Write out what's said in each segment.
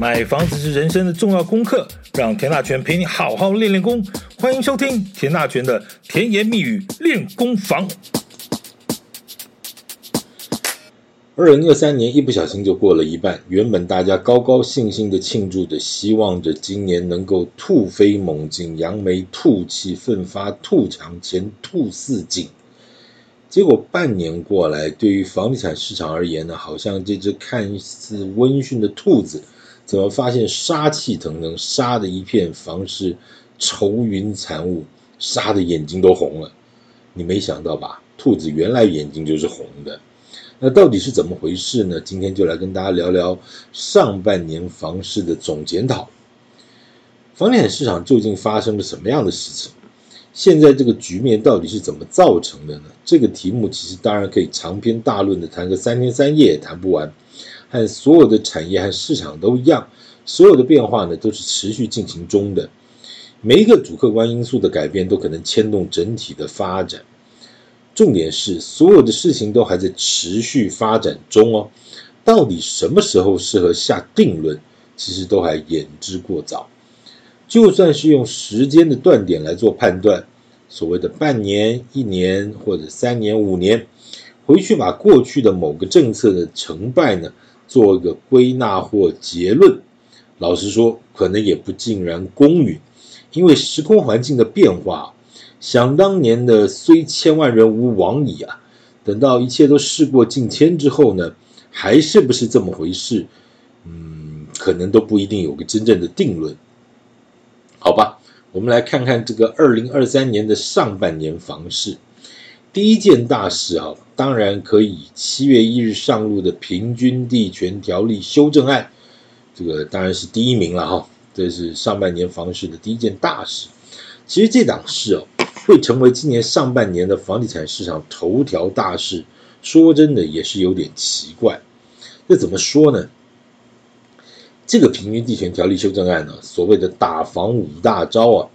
买房子是人生的重要功课，让田大权陪你好好练练功。欢迎收听田大权的甜言蜜语练功房。二零二三年一不小心就过了一半，原本大家高高兴兴的庆祝着，希望着今年能够兔飞猛进，扬眉吐气，奋发兔强前兔似锦。结果半年过来，对于房地产市场而言呢，好像这只看似温驯的兔子，怎么发现杀气腾腾，杀的一片房市愁云惨雾，杀的眼睛都红了。你没想到吧？兔子原来眼睛就是红的。那到底是怎么回事呢？今天就来跟大家聊聊上半年房市的总检讨。房地产市场究竟发生了什么样的事情？现在这个局面到底是怎么造成的呢？这个题目其实当然可以长篇大论的谈个三天三夜也谈不完。和所有的产业和市场都一样，所有的变化呢都是持续进行中的。每一个主客观因素的改变都可能牵动整体的发展。重点是所有的事情都还在持续发展中哦。到底什么时候适合下定论，其实都还言之过早。就算是用时间的断点来做判断，所谓的半年、一年或者三年、五年，回去把过去的某个政策的成败呢做一个归纳或结论，老实说，可能也不尽然公允，因为时空环境的变化，想当年的虽千万人吾往矣啊，等到一切都事过境迁之后呢，还是不是这么回事？嗯，可能都不一定有个真正的定论。好吧，我们来看看这个二零二三年的上半年房市。第一件大事啊，当然可以七月一日上路的平均地权条例修正案，这个当然是第一名了哈。这是上半年房市的第一件大事。其实这档事哦，会成为今年上半年的房地产市场头条大事，说真的也是有点奇怪。这怎么说呢？这个平均地权条例修正案呢，所谓的打房五大招啊，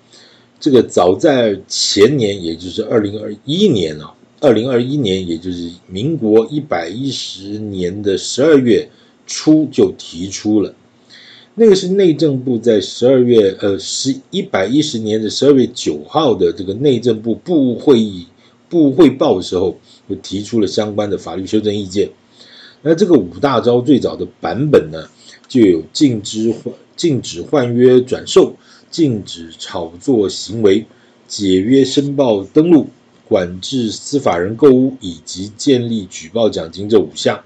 这个早在前年，也就是二零二一年啊，二零二一年，也就是民国一百一十年的十二月初就提出了。那个是内政部在十二月呃十一百一十年的十二月九号的这个内政部部会议部汇报的时候，就提出了相关的法律修正意见。那这个五大招最早的版本呢，就有禁止换、禁止换约转售、禁止炒作行为、解约申报登录、管制司法人购物以及建立举报奖金这五项。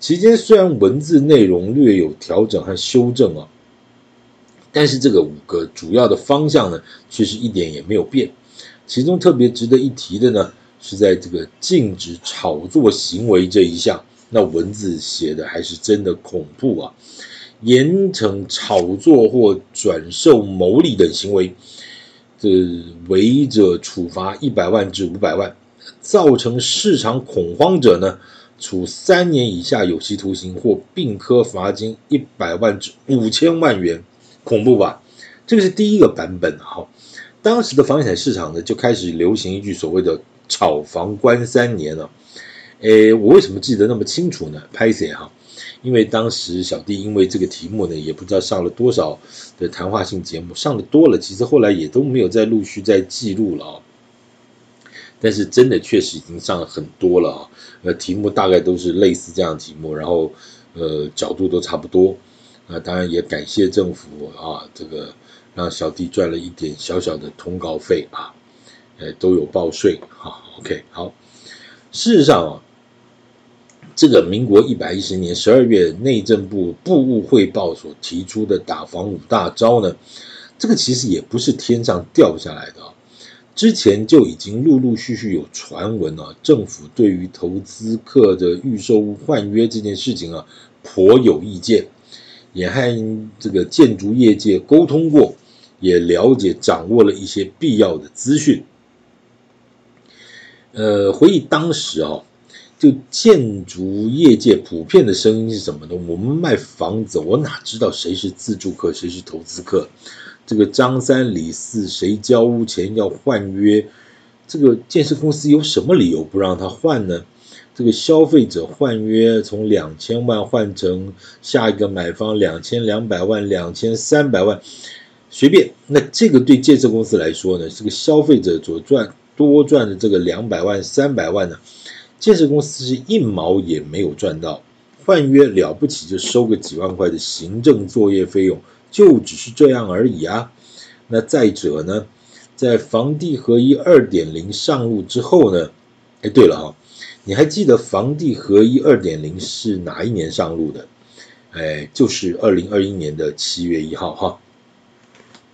期间虽然文字内容略有调整和修正啊，但是这个五个主要的方向呢，却是一点也没有变。其中特别值得一提的呢，是在这个禁止炒作行为这一项。那文字写的还是真的恐怖啊！严惩炒作或转售牟利等行为，这违者处罚一百万至五百万，造成市场恐慌者呢，处三年以下有期徒刑或并科罚金一百万至五千万元，恐怖吧？这个是第一个版本哈。当时的房地产市场呢，就开始流行一句所谓的“炒房关三年”了。诶，我为什么记得那么清楚呢？拍谢哈，因为当时小弟因为这个题目呢，也不知道上了多少的谈话性节目，上的多了，其实后来也都没有再陆续再记录了啊。但是真的确实已经上了很多了啊，呃，题目大概都是类似这样的题目，然后呃角度都差不多。那当然也感谢政府啊，这个让小弟赚了一点小小的通告费啊，呃，都有报税啊。OK，好，事实上啊。这个民国一百一十年十二月内政部部务汇报所提出的打防五大招呢，这个其实也不是天上掉下来的啊，之前就已经陆陆续续有传闻啊，政府对于投资客的预售屋换约这件事情啊，颇有意见，也和这个建筑业界沟通过，也了解掌握了一些必要的资讯。呃，回忆当时啊。就建筑业界普遍的声音是什么呢？我们卖房子，我哪知道谁是自住客，谁是投资客？这个张三李四，谁交屋钱要换约？这个建设公司有什么理由不让他换呢？这个消费者换约从两千万换成下一个买方两千两百万、两千三百万，随便。那这个对建设公司来说呢，这个消费者所赚多赚的这个两百万、三百万呢，建设公司是一毛也没有赚到。换约了不起就收个几万块的行政作业费用，就只是这样而已啊。那再者呢，在房地合一二点零上路之后呢，哎，对了哈。你还记得房地合一二点零是哪一年上路的？哎，就是二零二一年的七月一号哈。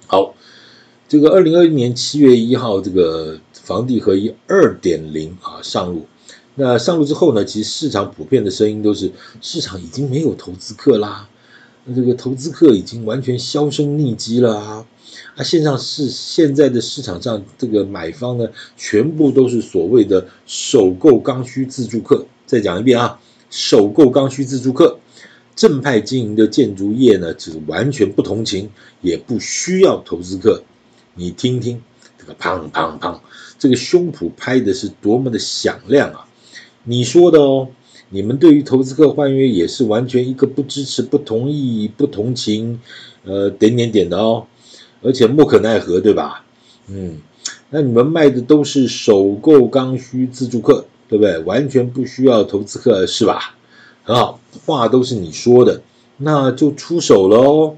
好，这个二零二一年七月一号，这个房地合一二点零啊上路。那上路之后呢，其实市场普遍的声音都是市场已经没有投资客啦，那这个投资客已经完全销声匿迹了啊。啊，线上是现在的市场上，这个买方呢，全部都是所谓的首购刚需自住客。再讲一遍啊，首购刚需自住客，正派经营的建筑业呢，只是完全不同情，也不需要投资客。你听听这个砰砰砰，这个胸脯拍的是多么的响亮啊！你说的哦，你们对于投资客换约也是完全一个不支持、不同意、不同情，呃，点点点的哦。而且莫可奈何，对吧？嗯，那你们卖的都是首购刚需自住客，对不对？完全不需要投资客，是吧？很好，话都是你说的，那就出手了哦！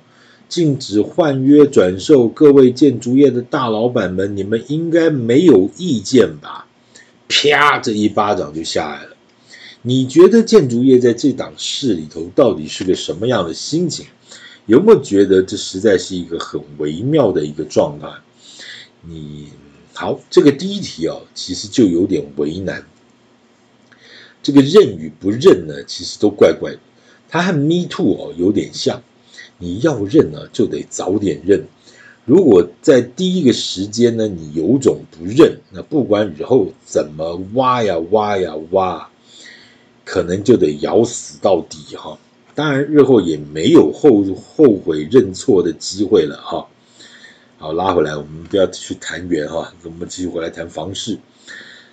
禁止换约转售，各位建筑业的大老板们，你们应该没有意见吧？啪，这一巴掌就下来了。你觉得建筑业在这档事里头到底是个什么样的心情？有没有觉得这实在是一个很微妙的一个状态？你好，这个第一题哦，其实就有点为难。这个认与不认呢，其实都怪怪的。它和 Me Too 哦有点像，你要认呢就得早点认。如果在第一个时间呢，你有种不认，那不管以后怎么挖呀挖呀挖，可能就得咬死到底哈。当然，日后也没有后后悔认错的机会了哈。好，拉回来，我们不要去谈缘哈，我们继续回来谈房市。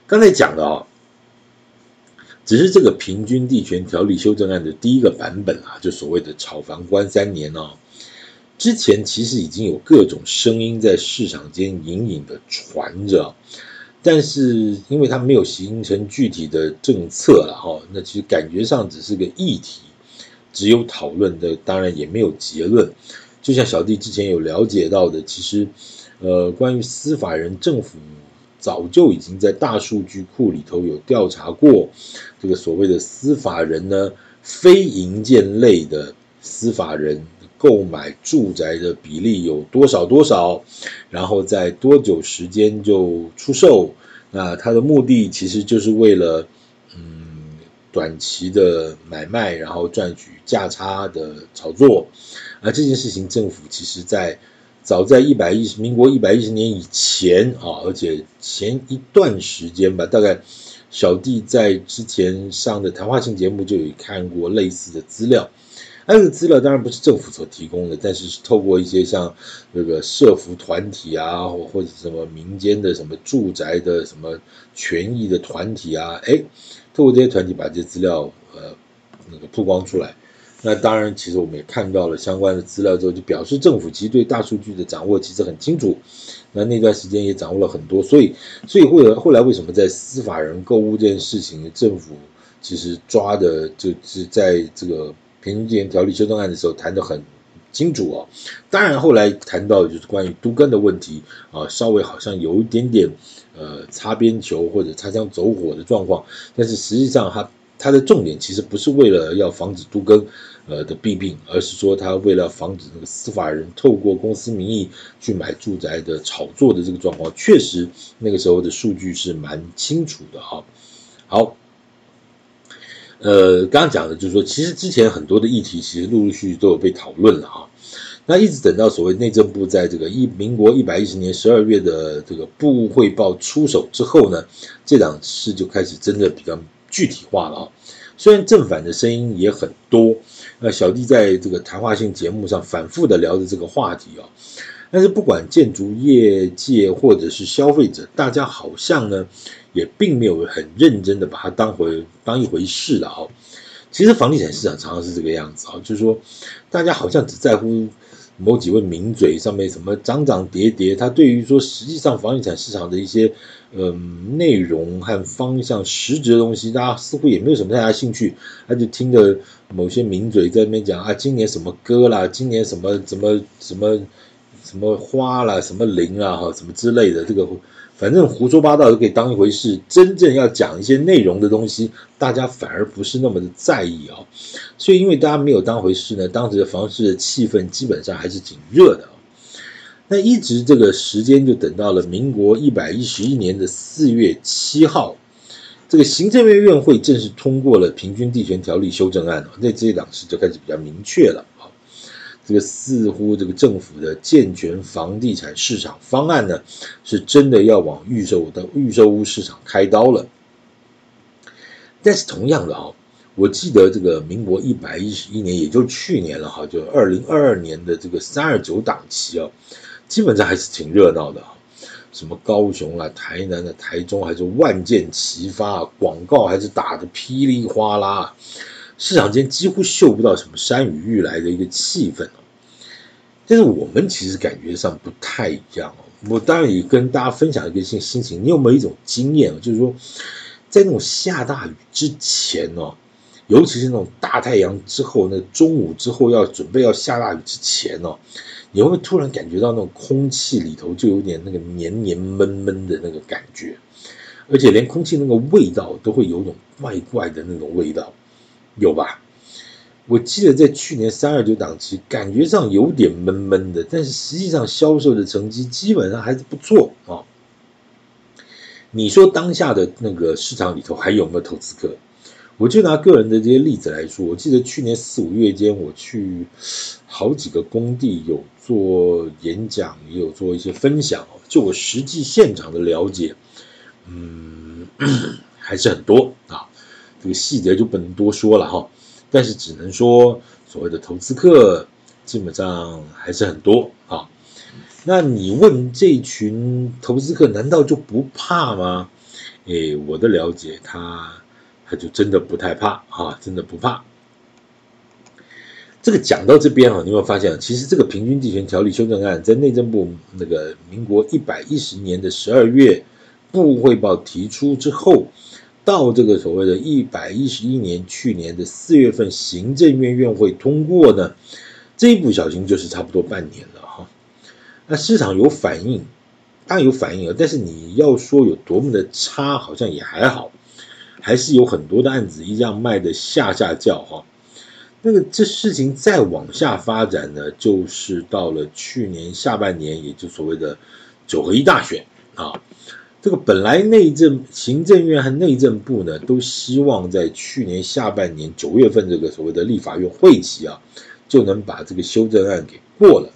刚才讲的啊，只是这个平均地权条例修正案的第一个版本啊，就所谓的炒房关三年哦。之前其实已经有各种声音在市场间隐隐的传着，但是因为它没有形成具体的政策了哈，那其实感觉上只是个议题。只有讨论的，当然也没有结论。就像小弟之前有了解到的，其实，呃，关于司法人，政府早就已经在大数据库里头有调查过，这个所谓的司法人呢，非营建类的司法人购买住宅的比例有多少多少，然后在多久时间就出售，那他的目的其实就是为了嗯。短期的买卖，然后赚取价差的炒作，而这件事情，政府其实在早在一百一十民国一百一十年以前啊，而且前一段时间吧，大概小弟在之前上的谈话性节目就有看过类似的资料。那个资料当然不是政府所提供的，但是是透过一些像这个社福团体啊，或或者什么民间的什么住宅的什么权益的团体啊，哎。透过这些团体把这些资料呃那个曝光出来，那当然其实我们也看到了相关的资料之后，就表示政府其实对大数据的掌握其实很清楚，那那段时间也掌握了很多，所以所以后来后来为什么在司法人购物这件事情，政府其实抓的就是在这个平均地权条例修正案的时候谈得很清楚哦，当然后来谈到就是关于都更的问题啊，稍微好像有一点点。呃，擦边球或者擦枪走火的状况，但是实际上它它的重点其实不是为了要防止都更呃的弊病，而是说它为了防止那个司法人透过公司名义去买住宅的炒作的这个状况，确实那个时候的数据是蛮清楚的哈。好，呃，刚刚讲的就是说，其实之前很多的议题其实陆陆续续都有被讨论了啊。那一直等到所谓内政部在这个一民国一百一十年十二月的这个部汇报出手之后呢，这档事就开始真的比较具体化了啊。虽然正反的声音也很多，那小弟在这个谈话性节目上反复的聊着这个话题啊，但是不管建筑业界或者是消费者，大家好像呢也并没有很认真的把它当回当一回事了哈。其实房地产市场常常是这个样子啊，就是说大家好像只在乎某几位名嘴上面什么涨涨跌跌，他对于说实际上房地产市场的一些嗯内容和方向实质的东西，大家似乎也没有什么太大兴趣，他就听着某些名嘴在那边讲啊，今年什么歌啦，今年什么什么什么。什么花啦，什么林啊，哈，什么之类的，这个反正胡说八道都可以当一回事。真正要讲一些内容的东西，大家反而不是那么的在意啊。所以，因为大家没有当回事呢，当时的房市的气氛基本上还是挺热的啊。那一直这个时间就等到了民国一百一十一年的四月七号，这个行政院院会正式通过了《平均地权条例修正案》，那这一档事就开始比较明确了。这个似乎这个政府的健全房地产市场方案呢，是真的要往预售的预售屋市场开刀了。但是同样的啊，我记得这个民国一百一十一年，也就是去年了哈，就二零二二年的这个三二九档期啊，基本上还是挺热闹的，什么高雄啊、台南的、台中还是万箭齐发，广告还是打得噼里哗啦。市场间几乎嗅不到什么山雨欲来的一个气氛，但是我们其实感觉上不太一样哦。我当然也跟大家分享一个心心情，你有没有一种经验，就是说，在那种下大雨之前哦，尤其是那种大太阳之后，那中午之后要准备要下大雨之前哦，你会不会突然感觉到那种空气里头就有点那个黏黏闷闷的那个感觉，而且连空气那个味道都会有种怪怪的那种味道。有吧？我记得在去年三二九档期，感觉上有点闷闷的，但是实际上销售的成绩基本上还是不错啊。你说当下的那个市场里头还有没有投资客？我就拿个人的这些例子来说，我记得去年四五月间，我去好几个工地有做演讲，也有做一些分享。就我实际现场的了解，嗯，还是很多。这个细节就不能多说了哈，但是只能说所谓的投资客基本上还是很多啊。那你问这群投资客难道就不怕吗？诶，我的了解他他就真的不太怕啊，真的不怕。这个讲到这边啊，你有没有发现，其实这个平均地权条例修正案在内政部那个民国一百一十年的十二月部汇报提出之后。到这个所谓的一百一十一年，去年的四月份，行政院院会通过呢，这一不小心就是差不多半年了哈。那市场有反应，当然有反应了，但是你要说有多么的差，好像也还好，还是有很多的案子一样卖的下下叫哈。那个这事情再往下发展呢，就是到了去年下半年，也就所谓的九合一大选啊。这个本来内政、行政院和内政部呢，都希望在去年下半年九月份这个所谓的立法院会期啊，就能把这个修正案给过了。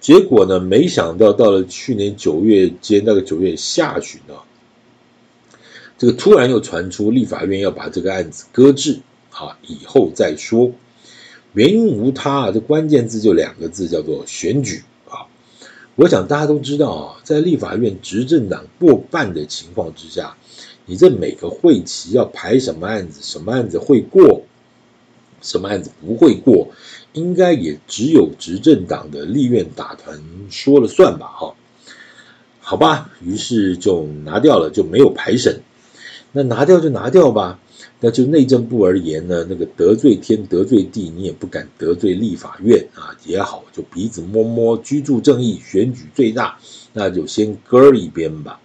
结果呢，没想到到了去年九月间，那个九月下旬啊，这个突然又传出立法院要把这个案子搁置啊，以后再说。原因无他啊，这关键字就两个字，叫做选举。我想大家都知道啊，在立法院执政党过半的情况之下，你这每个会期要排什么案子，什么案子会过，什么案子不会过，应该也只有执政党的立院党团说了算吧？哈，好吧，于是就拿掉了，就没有排审。那拿掉就拿掉吧。那就内政部而言呢，那个得罪天得罪地，你也不敢得罪立法院啊，也好，就鼻子摸摸，居住正义，选举最大，那就先搁一边吧。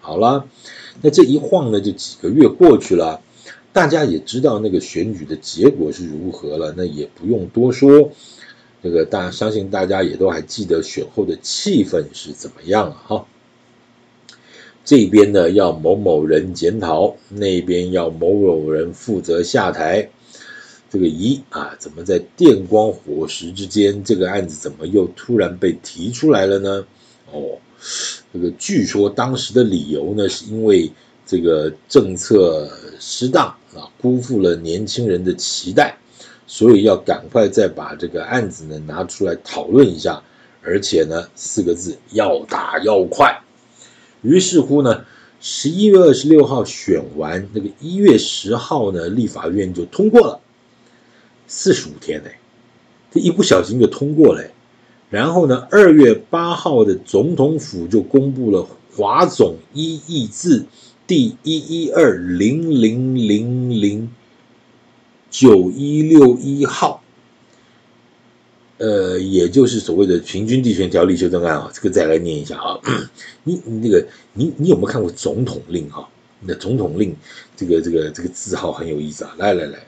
好了，那这一晃呢，就几个月过去了，大家也知道那个选举的结果是如何了，那也不用多说，这个大相信大家也都还记得选后的气氛是怎么样了哈。这边呢要某某人检讨，那边要某某人负责下台。这个咦啊，怎么在电光火石之间，这个案子怎么又突然被提出来了呢？哦，这个据说当时的理由呢，是因为这个政策失当啊，辜负了年轻人的期待，所以要赶快再把这个案子呢拿出来讨论一下，而且呢，四个字要打要快。于是乎呢，十一月二十六号选完，那个一月十号呢，立法院就通过了，四十五天呢，这一不小心就通过了。然后呢，二月八号的总统府就公布了华总一亿字第一一二零零零零九一六一号，呃，也就是所谓的平均地权条例修正案啊，这个再来念一下啊，你你那个你你有没有看过总统令哈？你的总统令这个这个这个字号很有意思啊，来来来，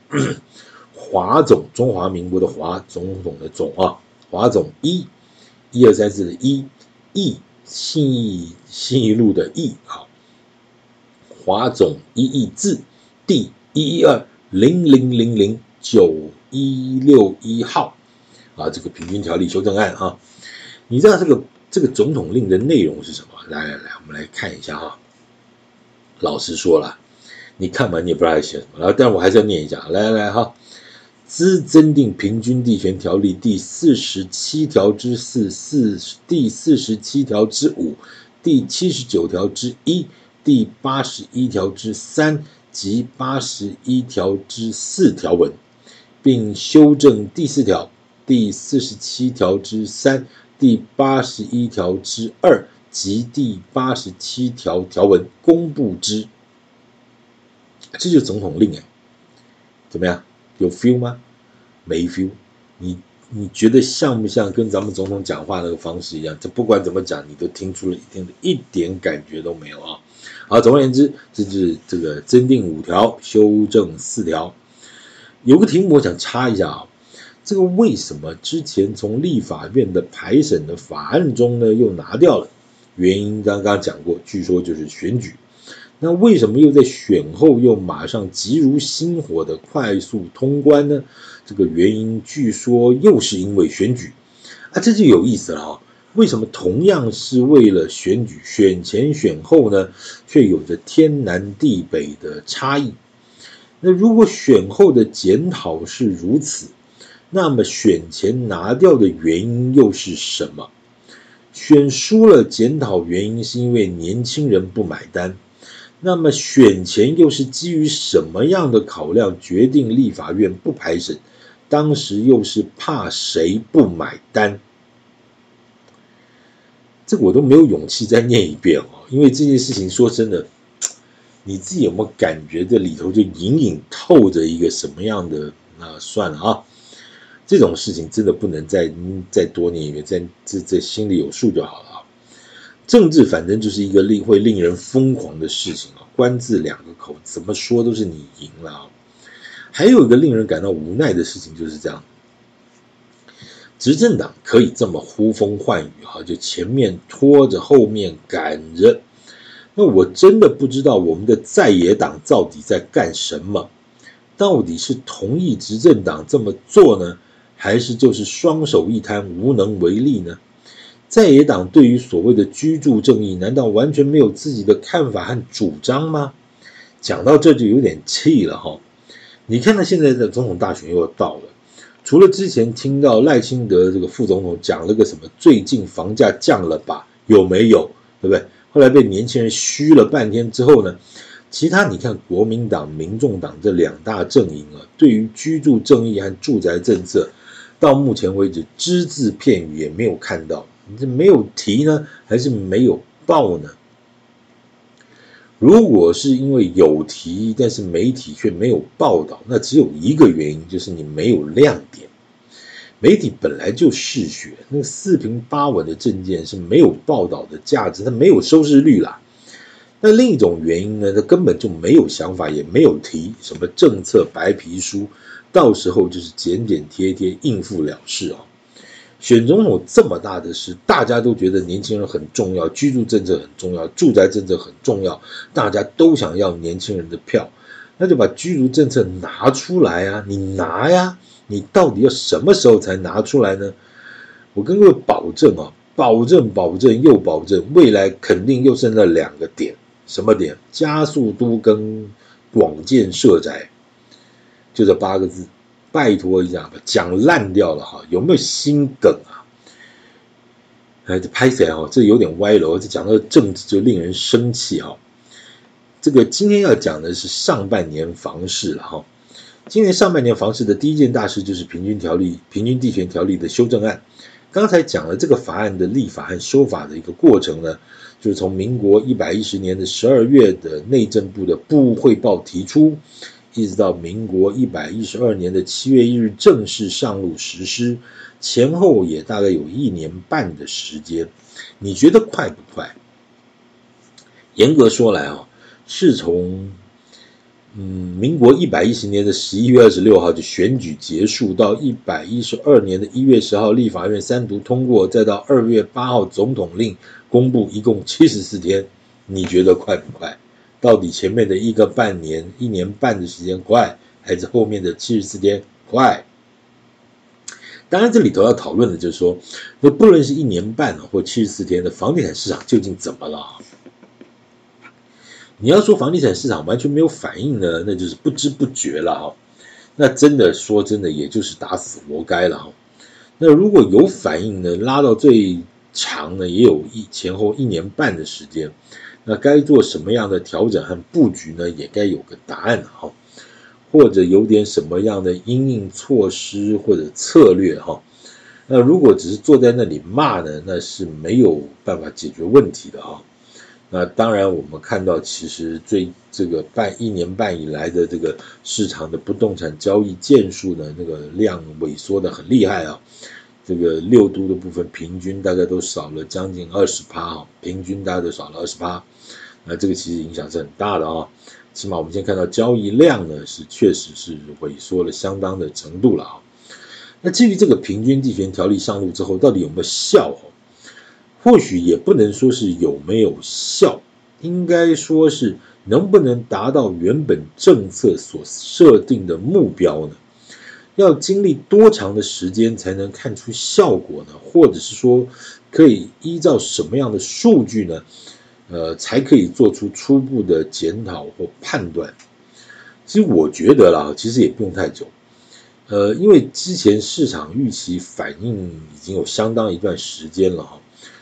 华总中华民国的华总统的总啊，华总一。一二三四的一亿信义信义路的义好，华总一亿字第一一二零零零零九一六一号啊，这个平均条例修正案啊，你知道这个这个总统令的内容是什么？来来来，我们来看一下哈。老实说了，你看完你也不知道写什么，然后但我还是要念一下，来来来哈。兹增订平均地权条例第四十七条之四、四第四十七条之五、第七十九条之一、第八十一条之三及八十一条之四条文，并修正第四条、第四十七条之三、第八十一条之二及第八十七条条文，公布之。这就是总统令哎，怎么样？有 feel 吗？没 feel，你你觉得像不像跟咱们总统讲话那个方式一样？这不管怎么讲，你都听出了一定的一点感觉都没有啊！好，总而言之，这是这个增订五条，修正四条。有个题目我想插一下啊，这个为什么之前从立法院的排审的法案中呢又拿掉了？原因刚刚讲过，据说就是选举。那为什么又在选后又马上急如星火的快速通关呢？这个原因据说又是因为选举啊，这就有意思了啊！为什么同样是为了选举，选前选后呢，却有着天南地北的差异？那如果选后的检讨是如此，那么选前拿掉的原因又是什么？选输了，检讨原因是因为年轻人不买单。那么选前又是基于什么样的考量决定立法院不排审？当时又是怕谁不买单？这个我都没有勇气再念一遍哦，因为这件事情说真的，你自己有没有感觉这里头就隐隐透着一个什么样的？那算了啊，这种事情真的不能再再多念一遍，在这这心里有数就好了啊。政治反正就是一个令会令人疯狂的事情啊！官字两个口，怎么说都是你赢了啊！还有一个令人感到无奈的事情就是这样，执政党可以这么呼风唤雨哈，就前面拖着，后面赶着。那我真的不知道我们的在野党到底在干什么？到底是同意执政党这么做呢，还是就是双手一摊，无能为力呢？在野党对于所谓的居住正义，难道完全没有自己的看法和主张吗？讲到这就有点气了哈。你看到现在的总统大选又要到了，除了之前听到赖清德这个副总统讲了个什么最近房价降了吧，有没有？对不对？后来被年轻人嘘了半天之后呢，其他你看国民党、民众党这两大阵营啊，对于居住正义和住宅政策，到目前为止只字片语也没有看到。你这没有提呢，还是没有报呢？如果是因为有提，但是媒体却没有报道，那只有一个原因，就是你没有亮点。媒体本来就嗜血，那个四平八稳的政见是没有报道的价值，它没有收视率啦。那另一种原因呢，它根本就没有想法，也没有提什么政策白皮书，到时候就是剪剪贴贴应付了事啊。选总统这么大的事，大家都觉得年轻人很重要，居住政策很重要，住宅政策很重要，大家都想要年轻人的票，那就把居住政策拿出来啊！你拿呀，你到底要什么时候才拿出来呢？我跟各位保证啊，保证保证又保证，未来肯定又剩了两个点，什么点？加速都更广建设宅，就这八个字。拜托一下吧，讲烂掉了哈，有没有心梗啊？哎，这拍起来哦，这有点歪了。这讲到政治就令人生气哈。这个今天要讲的是上半年房市了哈。今年上半年房市的第一件大事就是平均条例、平均地权条例的修正案。刚才讲了这个法案的立法和修法的一个过程呢，就是从民国一百一十年的十二月的内政部的部务汇报提出，一直到民国一百一十二年的七月一日正式上路实施，前后也大概有一年半的时间。你觉得快不快？严格说来啊，是从。嗯，民国一百一十年的十一月二十六号就选举结束，到一百一十二年的一月十号立法院三读通过，再到二月八号总统令公布，一共七十四天。你觉得快不快？到底前面的一个半年、一年半的时间快，还是后面的七十四天快？当然，这里头要讨论的就是说，那不论是一年半或七十四天的房地产市场究竟怎么了？你要说房地产市场完全没有反应呢，那就是不知不觉了哈。那真的说真的，也就是打死活该了哈。那如果有反应呢，拉到最长呢，也有一前后一年半的时间。那该做什么样的调整和布局呢？也该有个答案哈，或者有点什么样的因应措施或者策略哈。那如果只是坐在那里骂呢，那是没有办法解决问题的哈。那当然，我们看到其实最这个半一年半以来的这个市场的不动产交易件数呢，那个量萎缩的很厉害啊。这个六都的部分平均大概都少了将近二十趴啊，平均大概都少了二十趴。那这个其实影响是很大的啊。起码我们先看到交易量呢是确实是萎缩了相当的程度了啊。那至于这个平均地权条例上路之后，到底有没有效？或许也不能说是有没有效，应该说是能不能达到原本政策所设定的目标呢？要经历多长的时间才能看出效果呢？或者是说，可以依照什么样的数据呢？呃，才可以做出初步的检讨或判断？其实我觉得啦，其实也不用太久，呃，因为之前市场预期反应已经有相当一段时间了哈。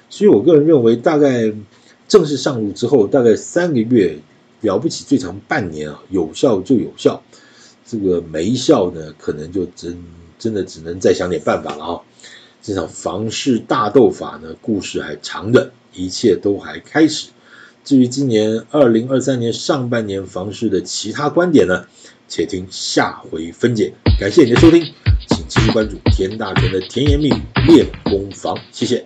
所以，我个人认为，大概正式上路之后，大概三个月，了不起最长半年啊，有效就有效，这个没效呢，可能就真真的只能再想点办法了啊。这场房市大斗法呢，故事还长着，一切都还开始。至于今年二零二三年上半年房市的其他观点呢，且听下回分解。感谢你的收听，请继续关注田大全的甜言蜜语练功房，谢谢。